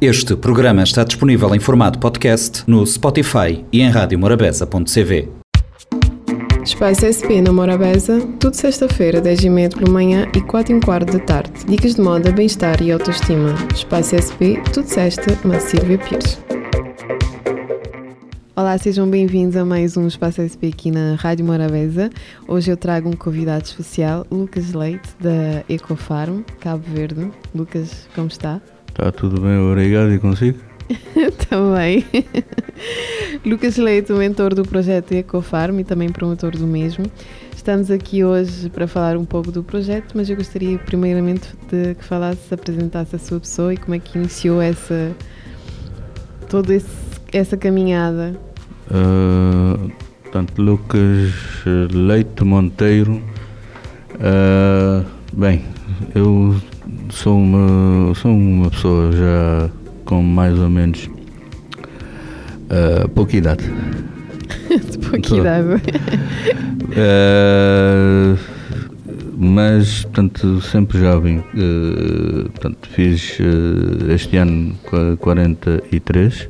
Este programa está disponível em formato podcast no Spotify e em radiomorabeza.cv. Espaço SP na Morabeza, tudo sexta-feira, 10h30 pela manhã e 4 h quarto da tarde. Dicas de moda, bem-estar e autoestima. Espaço SP, tudo sexta, na Silvia Pires. Olá, sejam bem-vindos a mais um Espaço SP aqui na Rádio Morabeza. Hoje eu trago um convidado especial, Lucas Leite, da Ecofarm, Cabo Verde. Lucas, como está? Está tudo bem, obrigado e consigo? também. Lucas Leite, mentor do projeto Ecofarm e também promotor do mesmo. Estamos aqui hoje para falar um pouco do projeto, mas eu gostaria primeiramente de que falasse, apresentasse a sua pessoa e como é que iniciou essa toda essa caminhada. Uh, portanto, Lucas Leite Monteiro. Uh, bem, eu sou uma, sou uma pessoa já com mais ou menos uh, pouca idade. De pouca idade. Uh, mas, portanto, sempre jovem. Uh, portanto, fiz uh, este ano 43.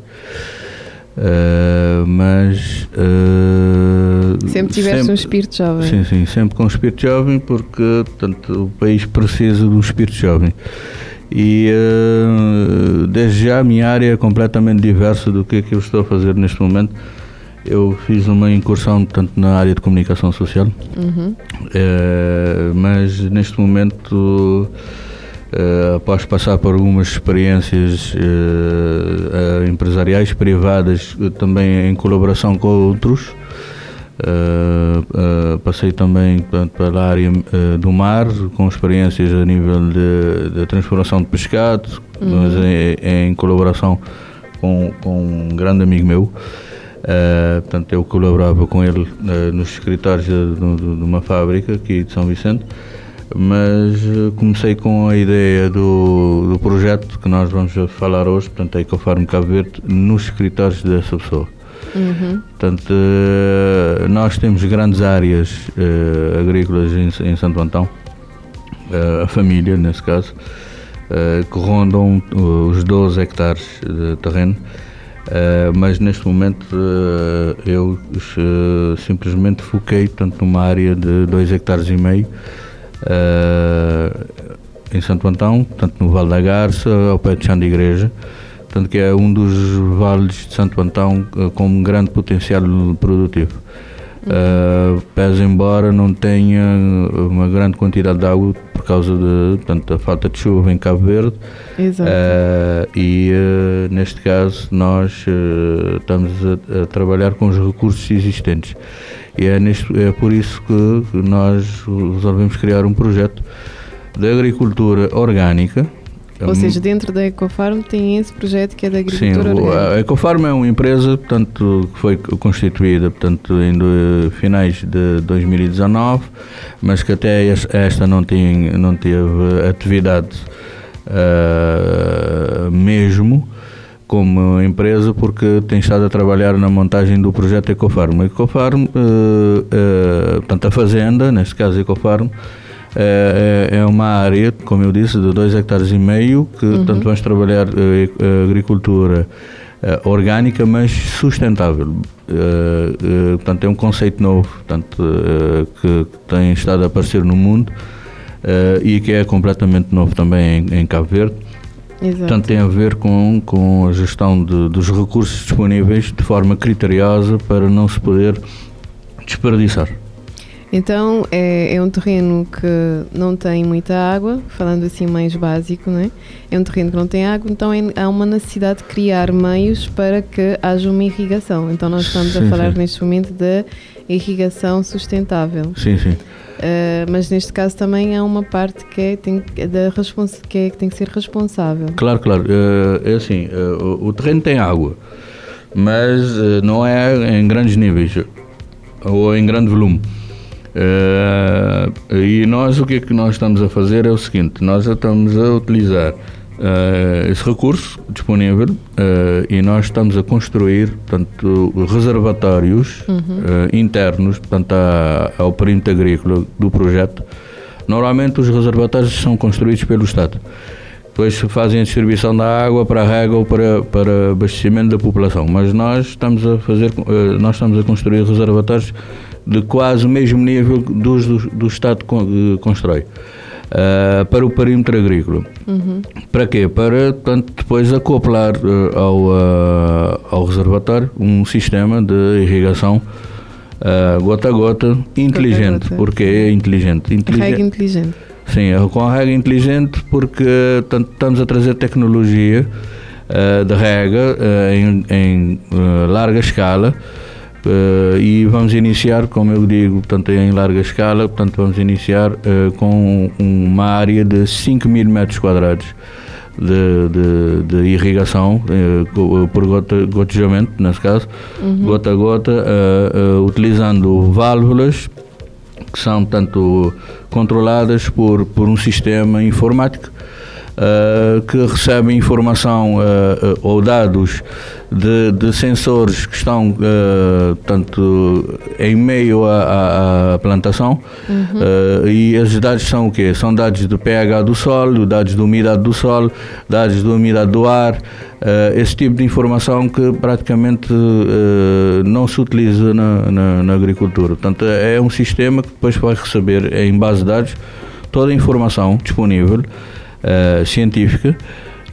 Uh, mas uh, sempre tiveste sempre, um espírito jovem. Sim, sim, sempre com um espírito jovem porque portanto, o país precisa de um espírito jovem. E uh, desde já a minha área é completamente diversa do que é que eu estou a fazer neste momento. Eu fiz uma incursão tanto na área de comunicação social. Uhum. mas neste momento Uh, após passar por algumas experiências uh, uh, empresariais privadas, também em colaboração com outros. passei também portanto, pela área do mar, com experiências a nível de, de transformação de pescado, uhum. mas em, em, colaboração com, com um grande amigo meu. portanto, eu colaborava com ele nos escritórios de, de, de uma fábrica aqui de São Vicente mas eh, comecei com a ideia do, do projeto que nós vamos falar hoje, portanto, a Ecofarm Cabo Verde, nos escritórios dessa pessoa. Uhum. Portanto, eh, nós temos grandes áreas uh, agrícolas em, em, Santo Antão, uh, a família, nesse caso, uh, que rondam os 12 hectares de terreno. mas neste momento eu simplesmente foquei tanto numa área de 2 hectares e meio uh, em Santo Antão, portanto no Vale da Garça, ao pé de Chão de Igreja, portanto que é um dos vales de Santo Antão uh, com um grande potencial produtivo. Uh, pese embora não tenha uma grande quantidade de água por causa de, portanto, da falta de chuva em Cabo Verde. Exato. Uh, e uh, neste caso nós estamos a, a, trabalhar com os recursos existentes. E é, neste, é por isso que nós resolvemos criar um projeto de agricultura orgânica. Ou seja, dentro da Ecofarm tem esse projeto que é da agricultura Sim, orgânica. a Ecofarm é uma empresa portanto, que foi constituída portanto, em do, finais de 2019, mas que até esta não, tinha, não teve atividade uh, mesmo como empresa porque tem estado a trabalhar na montagem do projeto Ecofarm. Ecofarm, uh, uh, portanto a fazenda, neste caso Ecofarm, é, é uma área, como eu disse, de 2 hectares e meio, que uhum. portanto vamos trabalhar agricultura orgânica, mas sustentável. Uh, portanto, é um conceito novo portanto, que, que, tem estado a aparecer no mundo e que é completamente novo também em, em Cabo Verde. Exato. Portanto, tem a ver com, com a gestão de, dos recursos disponíveis de forma criteriosa para não se poder desperdiçar. Então é, é, um terreno que não tem muita água, falando assim mais básico, não é? É um terreno que não tem água, então é, há uma necessidade de criar meios para que haja uma irrigação. Então nós estamos sim, a falar sim. neste momento da irrigação sustentável. Sim, sim. Uh, mas neste caso também há uma parte que é, tem, da que, é, que tem que ser responsável. Claro, claro. Uh, é assim, uh, o, o, terreno tem água, mas não é em grandes níveis ou em grande volume. e nós, o que é que nós estamos a fazer é o seguinte, nós estamos a utilizar uh, esse recurso disponível uh, e nós estamos a construir portanto, reservatórios uhum. uh, internos portanto, ao perímetro agrícola do projeto. Normalmente os reservatórios são construídos pelo Estado. depois fazem a distribuição da água para a rega ou para, para abastecimento da população. Mas nós estamos a fazer, nós estamos a construir reservatórios de quase o mesmo nível dos do, do Estado constrói. Uh, para o perímetro agrícola. Uhum. Para quê? Para tanto, depois acoplar uh, ao, uh, ao reservatório um sistema de irrigação gota a gota inteligente. Gota, Porque é inteligente. inteligente. Rega inteligente. Sim, é com a rega inteligente porque tanto, estamos a trazer tecnologia de rega em, em larga escala Uh, e vamos iniciar, como eu digo, portanto, em larga escala, portanto, vamos iniciar uh, com uma área de 5 mil metros quadrados de, de, de irrigação uh, por gota, gotejamento, nesse caso, uhum. gota a gota, utilizando válvulas que são tanto controladas por, por um sistema informático uh, que recebem informação uh, ou dados de, de, sensores que estão tanto em meio à, à plantação uhum. e esses dados são o quê? São dados do pH do solo, dados da umidade do solo, dados da umidade do ar, esse tipo de informação que praticamente não se utiliza na, na, na agricultura. Portanto, é um sistema que depois vai receber em base de dados toda a informação disponível uh, científica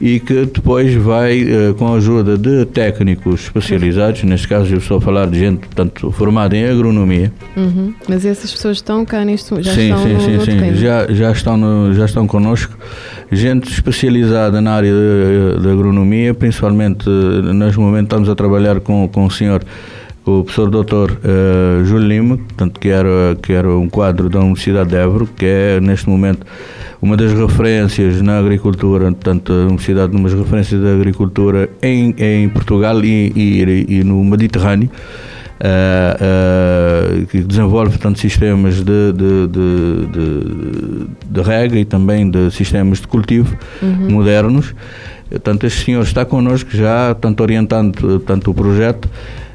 e que depois vai, uh, com a ajuda de técnicos especializados, neste caso eu estou a falar de gente tanto formada em agronomia. Uhum. Mas essas pessoas estão cá neste já sim, estão sim, no, sim, no sim. Já, já, estão no, já estão connosco. Gente especializada na área de, de agronomia, principalmente uh, neste momento estamos a trabalhar com, com o senhor o professor doutor uh, Júlio Lima, portanto, que, era, que era um quadro da Universidade de Évora, que é neste momento uma das referências na agricultura, portanto, a universidade de umas referências da agricultura em, em Portugal e, e, e no Mediterrâneo. Uh, uh, que desenvolve portanto, sistemas de, de, de, de, de rega e também de sistemas de cultivo uhum. modernos. Portanto, este senhor está connosco já, tanto orientando tanto o projeto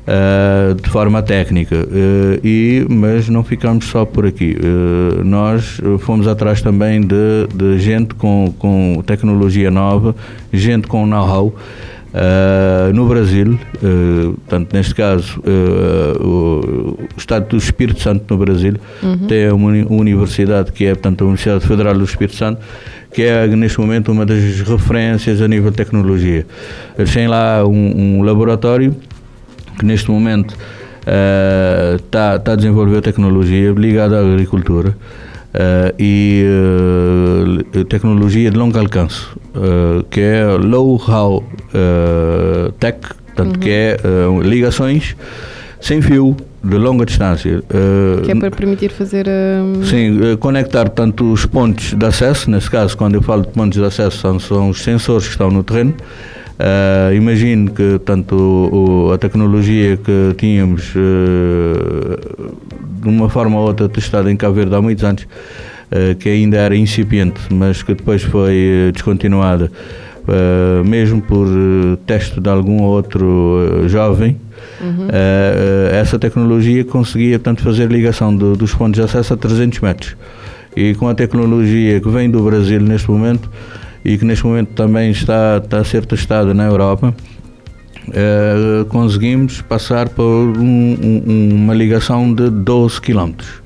uh, de forma técnica. Uh, e, mas não ficamos só por aqui. Uh, nós fomos atrás também de, de gente com, com tecnologia nova, gente com know-how. Uh, no Brasil, uh, portanto, neste caso, uh, o, o, Estado do Espírito Santo no Brasil uhum. tem uma universidade que é, portanto, a Universidade Federal do Espírito Santo, que é neste momento uma das referências a nível de tecnologia. Eles têm lá um, um laboratório que neste momento está uh, tá a desenvolver tecnologia ligada à agricultura uh, e uh, tecnologia de longo alcance, que é low-how tech, portanto, uhum. que é ligações sem fio de longa distância. que é para permitir fazer. Sim, conectar tanto os pontos de acesso, nesse caso, quando eu falo de pontos de acesso, são, são os sensores que estão no terreno, Uh, imagino que tanto o, a tecnologia que tínhamos uh, de uma forma ou outra testada em Cabo Verde há muitos anos, uh, que ainda era incipiente, mas que depois foi descontinuada, mesmo por teste de algum outro jovem, uhum. essa tecnologia conseguia tanto fazer ligação do, dos pontos de acesso a 300 metros. E com a tecnologia que vem do Brasil neste momento, e que neste momento também está, está a ser testada na Europa, eh, conseguimos passar por um, um, uma ligação de 12 quilómetros.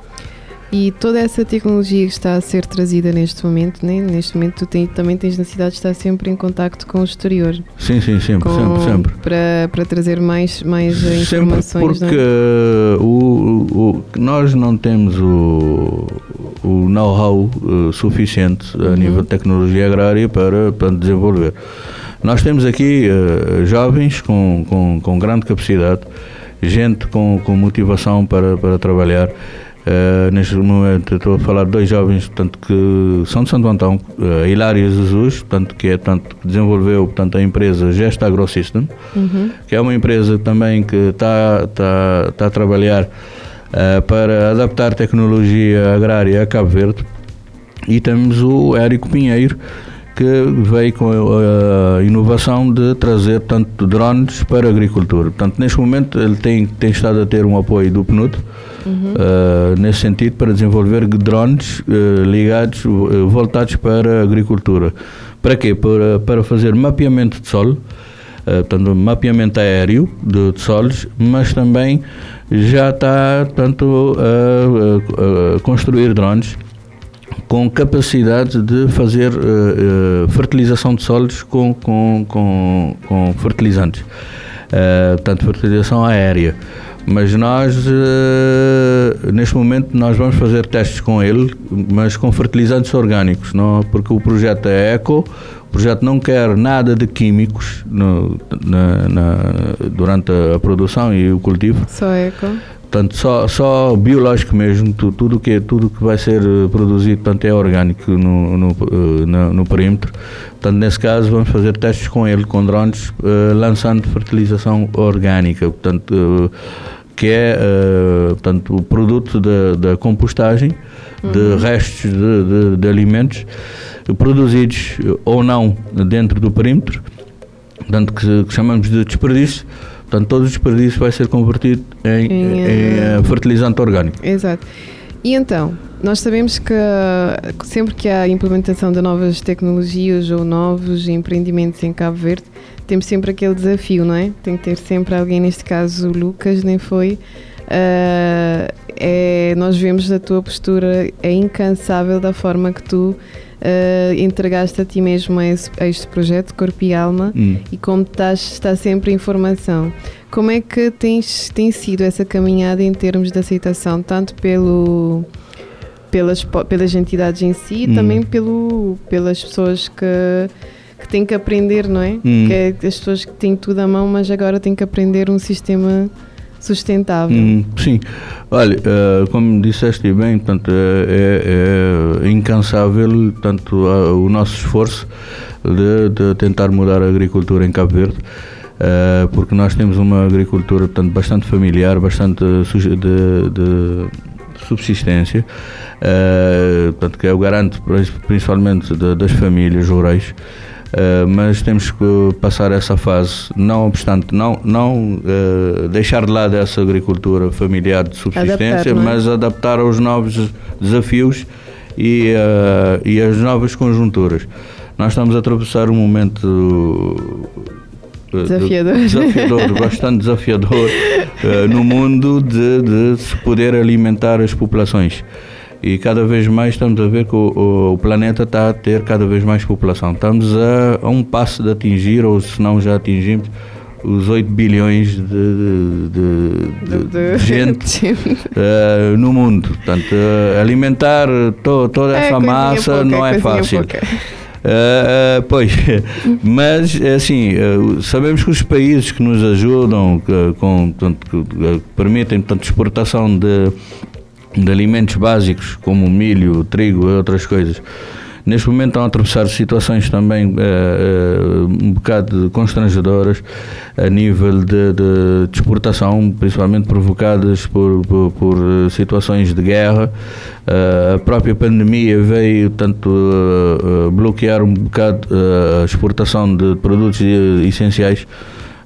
E toda essa tecnologia que está a ser trazida neste momento, né? neste momento tu tem, também tens necessidade de estar sempre em contacto com o exterior. Sim, sim, sempre, com, sempre, sempre. Para, para trazer mais, mais informações. Sempre porque não? o, o, nós não temos o, o know-how uh, suficiente a uhum. nível de tecnologia agrária para, para desenvolver. Nós temos aqui uh, jovens com, com, com grande capacidade, gente com, com motivação para, para trabalhar. Uh, neste momento estou a falar de dois jovens portanto, que são de Santo Antão, uh, Hilário Jesus, portanto, que é, portanto, desenvolveu portanto, a empresa Gesta AgroSystem, uhum. que é uma empresa também que está tá, tá a trabalhar uh, para adaptar tecnologia agrária a Cabo Verde. E temos o Érico Pinheiro, que veio com a, inovação de trazer tanto drones para a agricultura. Portanto, neste momento ele tem, tem estado a ter um apoio do PNUD, uh, nesse sentido, para desenvolver drones uh, ligados, uh, voltados para a agricultura Para quê? Para, para fazer mapeamento de solo, uh, portanto, mapeamento aéreo de, de solos, mas também já está tanto a construir drones com capacidade de fazer uh, uh, fertilização de solos com, com, com, com fertilizantes, uh, portanto fertilização aérea. Mas nós, neste momento, nós vamos fazer testes com ele, mas com fertilizantes orgânicos, não, porque o projeto é eco, o projeto não quer nada de químicos no, na, na, durante a produção e o cultivo. Só eco. Portanto, só, só biológico mesmo, tu, tudo que, tudo que vai ser eh, produzido portanto, é orgânico no, no, eh, no, no perímetro. Portanto, nesse caso, vamos fazer testes com ele, com drones, uh, lançando fertilização orgânica, portanto, uh, que é uh, portanto, o produto da, da compostagem uhum. de restos de, de, de alimentos produzidos ou não dentro do perímetro, portanto, que, que chamamos de desperdício Portanto, todo o desperdício vai ser convertido em, em, em uh, fertilizante orgânico. Exato. E então, nós sabemos que sempre que há implementação de novas tecnologias ou novos empreendimentos em Cabo Verde, temos sempre aquele desafio, não é? Tem que ter sempre alguém, neste caso o Lucas, nem foi. Uh, é, nós vemos a tua postura é incansável da forma que tu uh, entregaste a ti mesmo a, esse, a este projeto, Corpo e Alma, hum. e como estás, está sempre em formação. Como é que tens, tem sido essa caminhada em termos de aceitação, tanto pelo, pelas, pelas entidades em si, e hum. também pelo, pelas pessoas que que têm que aprender, não é? Hum. Que é as pessoas que têm tudo à mão, mas agora têm que aprender um sistema sustentável. Hum, sim, olha, uh, como disseste bem, portanto, é, é, é incansável tanto uh, o nosso esforço de, de, tentar mudar a agricultura em Cabo Verde. Uh, porque nós temos uma agricultura portanto, bastante familiar, bastante de, de subsistência, portanto, que é o garante principalmente de, das famílias rurais. Uh, mas temos que passar essa fase, não obstante, não, não uh, deixar de lado essa agricultura familiar de subsistência, adaptar, é? mas adaptar aos novos desafios e, uh, e às novas conjunturas. Nós estamos a atravessar um momento desafiador, desafiador bastante desafiador no mundo de, de se poder alimentar as populações e cada vez mais estamos a ver que o, o, planeta está a ter cada vez mais população. Estamos a, a um passo de atingir, ou se não já atingimos, os 8 bilhões de, de, de, de gente uh, no mundo. Portanto, uh, alimentar to, toda é, essa massa pouca, não é fácil. Uh, pois, mas assim, sabemos que os países que nos ajudam, que, com, portanto, que, permitem portanto, exportação de, de alimentos básicos como milho, trigo e outras coisas. Neste momento estão a atravessar situações também eh, eh, um bocado constrangedoras a nível de, de, de exportação, principalmente provocadas por, por, por situações de guerra. Uh, a própria pandemia veio tanto uh, bloquear um bocado a exportação de produtos essenciais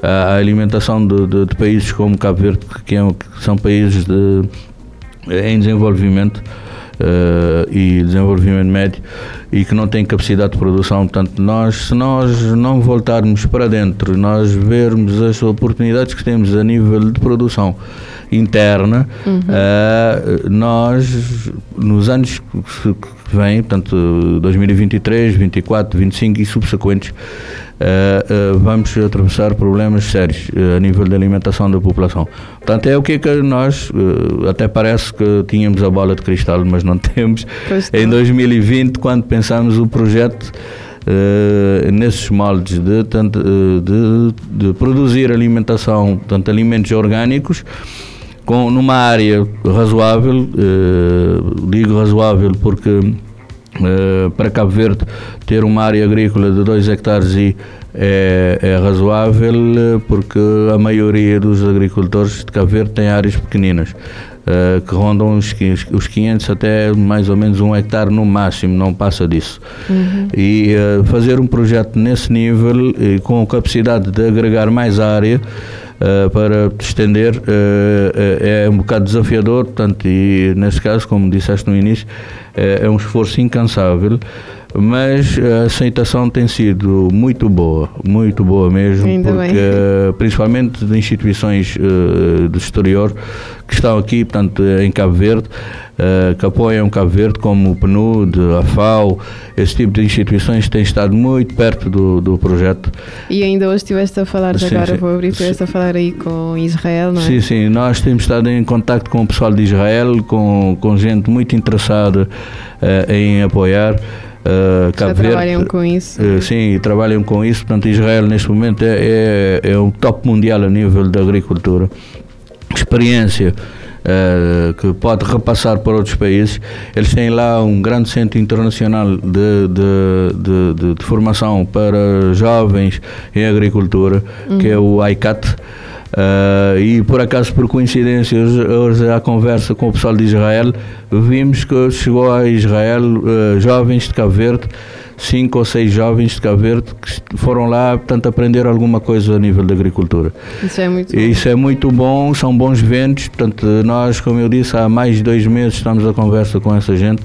à alimentação de, de, de países como Cabo Verde, que, é, que são países de em desenvolvimento uh, e desenvolvimento médio e que não tem capacidade de produção. Portanto, nós, se nós não voltarmos para dentro, nós vermos as oportunidades que temos a nível de produção interna, uhum. uh, nós, nos anos que vêm, portanto, 2023, 24, 25 e subsequentes, uh, uh, vamos atravessar problemas sérios a nível de alimentação da população. Portanto, é o que é que nós, até parece que tínhamos a bola de cristal, mas não temos. Em 2020, quando pensamos o projeto, Uh, nesses moldes de, de, de, produzir alimentação, tanto alimentos orgânicos, com, numa área razoável, uh, digo razoável porque Uh, para Cabo Verde ter uma área agrícola de 2 hectares e é, é, razoável porque a maioria dos agricultores de Cabo Verde tem áreas pequeninas uh, que rondam os, os 500 até mais ou menos um hectare no máximo, não passa disso. Uhum. E fazer um projeto nesse nível e com capacidade de agregar mais área uh, para estender uh, é um bocado desafiador, portanto, e nesse caso, como disseste no início, é um esforço incansável. Mas a aceitação tem sido muito boa, muito boa mesmo, Ainda porque bem. principalmente de instituições uh, do exterior que estão aqui, portanto, em Cabo Verde, uh, que apoiam Cabo Verde, como o PNUD, a FAO, esse tipo de instituições têm estado muito perto do, do projeto. E ainda hoje estiveste a falar, Sim, agora sim. vou abrir, estiveste a falar aí com Israel, não é? Sim, sim, nós temos estado em contato com o pessoal de Israel, com, com gente muito interessada uh, em apoiar. Uh, Já Cabo trabalham Verde, com isso. Uh, sim, trabalham com isso. Portanto, Israel neste momento é, é, é um top mundial a nível da agricultura. Experiência uh, que pode repassar para outros países. Eles têm lá um grande centro internacional de, de, de, de, de formação para jovens em agricultura, uhum. que é o ICAT. Uh, e por acaso, por coincidência, hoje, hoje à conversa com o pessoal de Israel, vimos que chegou a Israel uh, jovens de Cabo Verde, cinco ou seis jovens de Cabo Verde, que foram lá, portanto, aprender alguma coisa a nível da agricultura. Isso é muito bom. Isso é muito bom, são bons ventos, portanto, nós, como eu disse, há mais de dois meses estamos a conversa com essa gente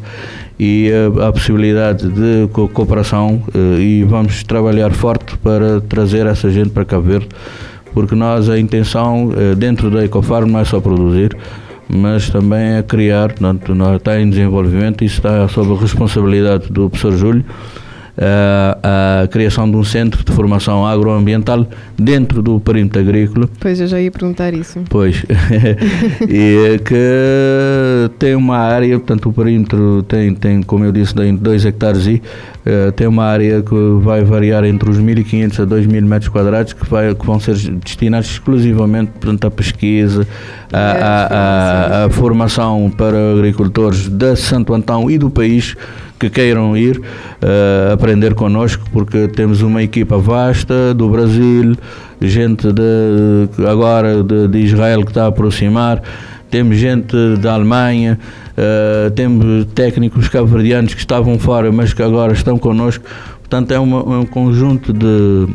e uh, há possibilidade de co cooperação e vamos trabalhar forte para trazer essa gente para Cabo Verde porque nós a intenção dentro da Ecofarm não é só produzir, mas também é criar, portanto, está em desenvolvimento, isso está sob a responsabilidade do professor Júlio, a, a criação de um centro de formação agroambiental dentro do perímetro agrícola. Pois eu já ia perguntar isso. Pois, e que tem uma área, portanto o perímetro tem, tem como eu disse, tem 2 hectares e uh, tem uma área que vai variar entre os 1.500 a 2.000 metros quadrados que, vai, que vão ser destinados exclusivamente portanto, à pesquisa, à, à, à, à formação para agricultores de Santo Antão e do país que queiram ir uh, aprender connosco, porque temos uma equipa vasta do Brasil, gente de, agora de, de Israel que está a aproximar, temos gente da Alemanha, uh, temos técnicos cabo-verdianos que estavam fora, mas que agora estão connosco. Portanto, é uma, um conjunto de,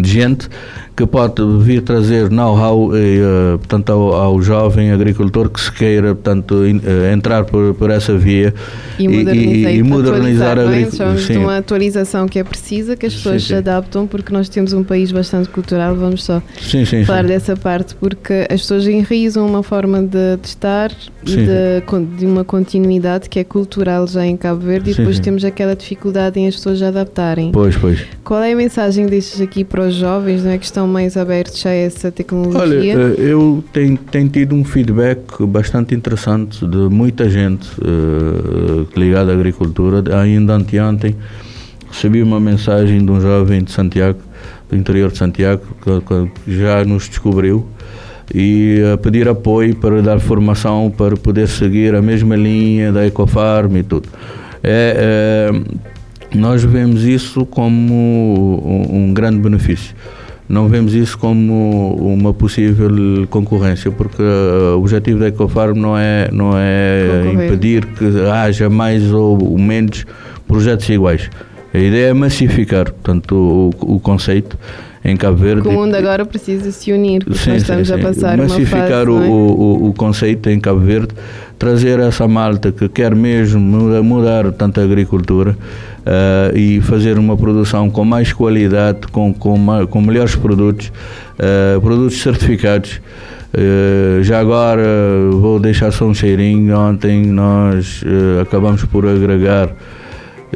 de gente que pode vir trazer know-how uh, portanto, ao, ao, jovem agricultor que se queira portanto, in, uh, entrar por, por, essa via e, modernizar, e, e modernizar a agricultura. Sim. uma atualização que é precisa, que as pessoas sim, se adaptam, porque nós temos um país bastante cultural, vamos só sim, sim, falar dessa parte, porque as pessoas enraizam uma forma de, de estar e de, de, uma continuidade que é cultural já em Cabo Verde e depois temos aquela dificuldade em as pessoas adaptarem. Pois, pois. Qual é a mensagem destes aqui para os jovens, não é que estão mais abertos a essa tecnologia? Olha, eu tenho, tenho tido um feedback bastante interessante de muita gente uh, ligada à agricultura. Ainda anteontem recebi uma mensagem de um jovem de Santiago, do interior de Santiago, que, que já nos descobriu e a pedir apoio para dar formação para poder seguir a mesma linha da Ecofarm e tudo. É, é, nós vemos isso como um, um grande benefício não vemos isso como uma possível concorrência, porque o objetivo da Ecofarm não é, não é impedir que haja mais ou menos projetos iguais. A ideia é massificar, portanto, o, o conceito em Cabo Verde. O mundo agora precisa se unir, porque sim, nós estamos sim, sim. a passar Massificar uma fase, o, o, o, conceito em Cabo Verde, trazer essa malta que quer mesmo mudar, mudar tanto a agricultura uh, e fazer uma produção com mais qualidade, com, com, com melhores produtos, uh, produtos certificados. Uh, já agora vou deixar só um cheirinho. Ontem nós acabamos por agregar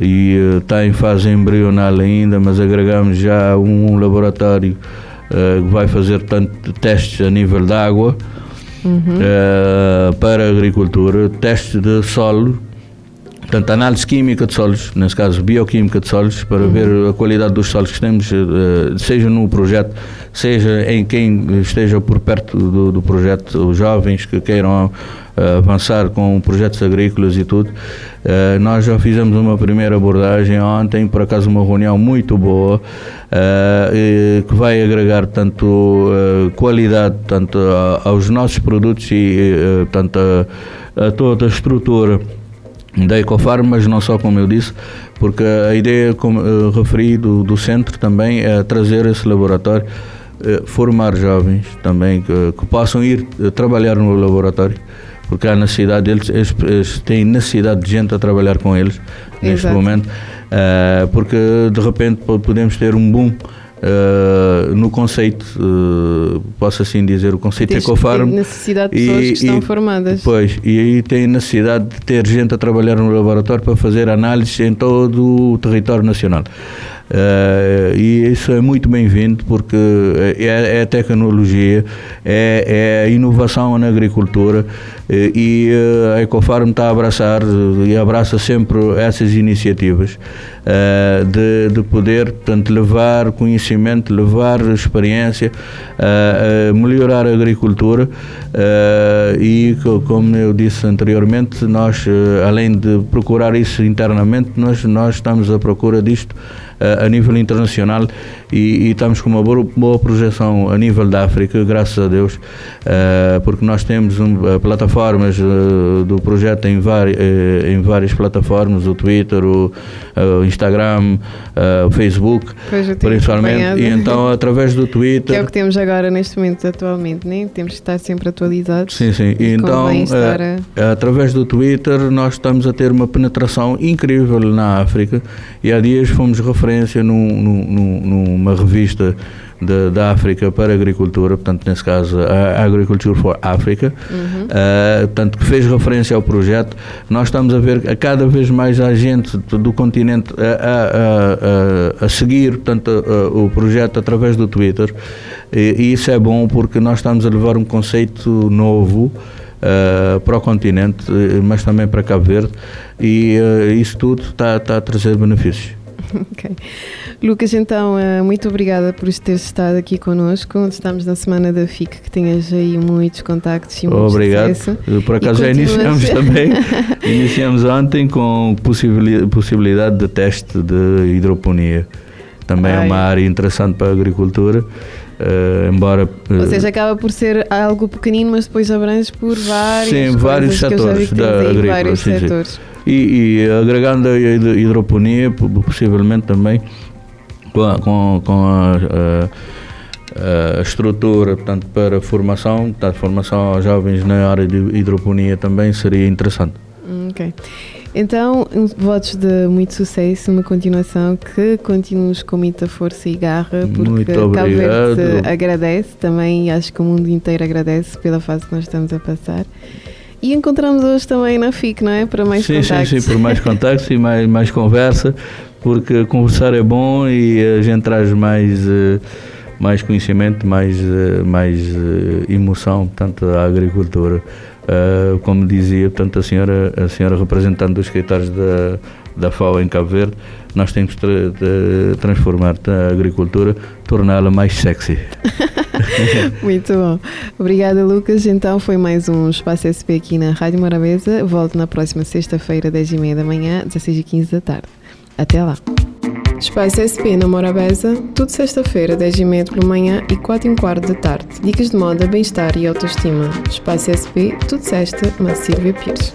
e está em fase embrional ainda, mas agregamos já um, laboratório que vai fazer tanto testes a nível de água uhum. uh, para a agricultura, testes de solo, portanto análise química de solos, nesse caso bioquímica de solos, para uhum. ver a qualidade dos solos que temos, uh, seja no projeto, seja em quem esteja por perto do, do projeto, os jovens que queiram avançar com projetos agrícolas e tudo. Uh, nós já fizemos uma primeira abordagem ontem, por acaso uma reunião muito boa, que vai agregar tanto qualidade tanto aos nossos produtos e tanto a, toda a estrutura da Ecofarm, mas não só como eu disse, porque a ideia, como referi, do, do centro também é trazer esse laboratório, formar jovens também que, que possam ir trabalhar no laboratório porque há necessidade deles, eles, eles têm necessidade de gente a trabalhar com eles neste Exato. momento, uh, porque de repente podemos ter um boom Uh, no conceito, uh, posso assim dizer, o conceito Tens Ecofarm. Tem necessidade de pessoas e, que estão e, formadas. Pois, e aí tem necessidade de ter gente a trabalhar no laboratório para fazer análises em todo o território nacional. Uh, e isso é muito bem-vindo porque é, é tecnologia, é, é, inovação na agricultura e a Ecofarm está a abraçar e abraça sempre essas iniciativas uh, de, de poder portanto, levar conhecimento, levar experiência, uh, melhorar a agricultura e como eu disse anteriormente, nós além de procurar isso internamente, nós, nós estamos à procura disto a nível internacional e, e, estamos com uma boa, boa, projeção a nível da África, graças a Deus, uh, porque nós temos um, plataformas uh, do projeto em, vari, uh, em várias plataformas, o Twitter, o, Instagram, o Facebook, principalmente, e então através do Twitter... Que é o que temos agora neste momento atualmente, né? temos que estar sempre atualizados. Sim, sim, e então a... através do Twitter nós estamos a ter uma penetração incrível na África e há dias fomos num, num, num uma revista de, da África para a agricultura, portanto, nesse caso, a Agriculture for Africa, uhum. uh, portanto, que fez referência ao projeto. Nós estamos a ver a cada vez mais a gente do continente a, a, a, a seguir portanto, o projeto através do Twitter, e, e isso é bom porque nós estamos a levar um conceito novo. Uh, para o continente, mas também para Cabo Verde, e uh, isso tudo está, está a trazer benefícios. Ok. Lucas, então, uh, muito obrigada por teres estado aqui connosco. Estamos na semana da FIC, que tenhas aí muitos contactos e muito Obrigado. Sucesso. Por acaso já iniciamos também. iniciamos ontem com possibilidade de teste de hidroponia. Também Ai. é uma área interessante para a agricultura. Uh, embora uh, ou seja acaba por ser algo pequenino mas depois abrange por vários sim vários setores da agricultura vários sim, setores. Sim. E, e, agregando a hidroponia possivelmente também com a, com, com a, a, a, estrutura portanto para formação portanto, formação aos jovens na área de hidroponia também seria interessante. Ok. Então, votos de muito sucesso, uma continuação que continues com muita força e garra, porque Verde agradece também, acho que o mundo inteiro agradece pela fase que nós estamos a passar. E encontramos hoje também na FIC, não é? Para mais sim, contactos. Sim, sim, por mais contactos e mais, mais conversa, porque conversar é bom e a gente traz mais, eh, mais conhecimento, mais, eh, mais eh, emoção, tanto à agricultura. Como dizia, portanto, a senhora, a senhora representante dos escritórios da, da FAO em Cabo Verde, nós temos de, de transformar a agricultura, torná-la mais sexy. Muito bom. Obrigada, Lucas. Então, foi mais um Espaço SP aqui na Rádio Morabeza. Volto na próxima sexta-feira, 10h30 da manhã, 16h15 da tarde. Até lá. Espaço SP na Morabeza, tudo sexta-feira, 10h30 pela manhã e 4 h quarto da tarde. Dicas de moda, bem-estar e autoestima. Espaço SP, tudo sexta, na Silvia Pires.